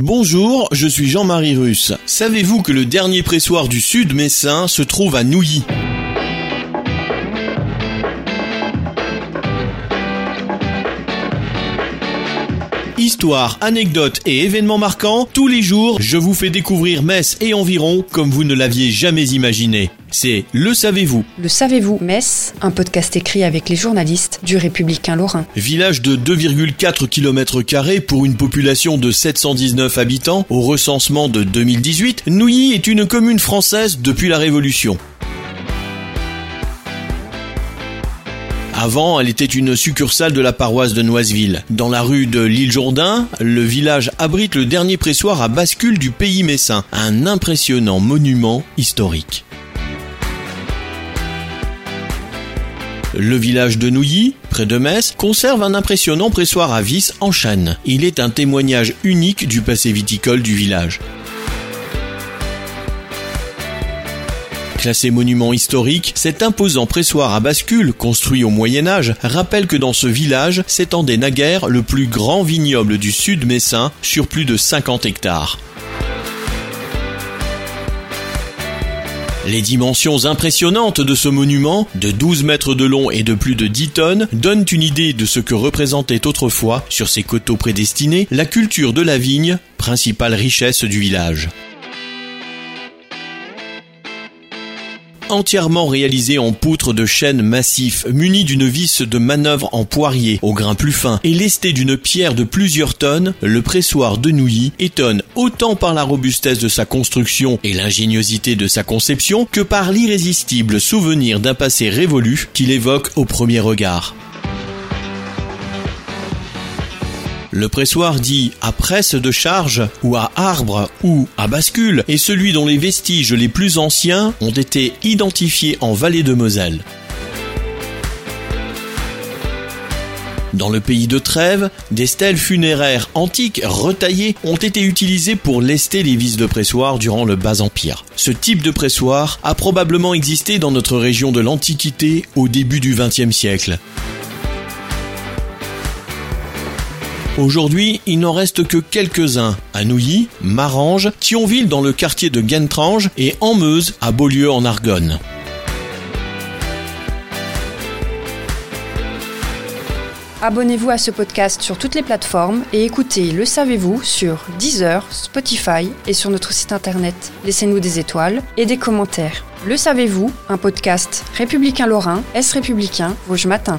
Bonjour, je suis Jean-Marie Russe. Savez-vous que le dernier pressoir du Sud Messin se trouve à Nouilly? Histoire, anecdotes et événements marquants, tous les jours, je vous fais découvrir Metz et environ comme vous ne l'aviez jamais imaginé. C'est Le Savez-vous Le Savez-vous Metz, un podcast écrit avec les journalistes du Républicain Lorrain. Village de 2,4 km pour une population de 719 habitants au recensement de 2018, Nouilly est une commune française depuis la Révolution. Avant, elle était une succursale de la paroisse de Noiseville. Dans la rue de l'île Jourdain, le village abrite le dernier pressoir à bascule du pays messin, un impressionnant monument historique. Le village de Nouilly, près de Metz, conserve un impressionnant pressoir à vis en chêne. Il est un témoignage unique du passé viticole du village. Classé monument historique, cet imposant pressoir à bascule, construit au Moyen Âge, rappelle que dans ce village s'étendait naguère le plus grand vignoble du sud messin sur plus de 50 hectares. Les dimensions impressionnantes de ce monument, de 12 mètres de long et de plus de 10 tonnes, donnent une idée de ce que représentait autrefois, sur ces coteaux prédestinés, la culture de la vigne, principale richesse du village. Entièrement réalisé en poutre de chêne massif, muni d'une vis de manœuvre en poirier au grain plus fin et lesté d'une pierre de plusieurs tonnes, le pressoir de Nouilly étonne autant par la robustesse de sa construction et l'ingéniosité de sa conception que par l'irrésistible souvenir d'un passé révolu qu'il évoque au premier regard. Le pressoir dit à presse de charge ou à arbre ou à bascule est celui dont les vestiges les plus anciens ont été identifiés en vallée de Moselle. Dans le pays de Trèves, des stèles funéraires antiques retaillées ont été utilisées pour lester les vis de pressoir durant le Bas Empire. Ce type de pressoir a probablement existé dans notre région de l'Antiquité au début du XXe siècle. Aujourd'hui, il n'en reste que quelques-uns à Nouilly, Marange, Thionville dans le quartier de Gentrange et en Meuse à Beaulieu en Argonne. Abonnez-vous à ce podcast sur toutes les plateformes et écoutez Le Savez-vous sur Deezer, Spotify et sur notre site internet. Laissez-nous des étoiles et des commentaires. Le Savez-vous, un podcast républicain lorrain, Est républicain, Vosges Matin.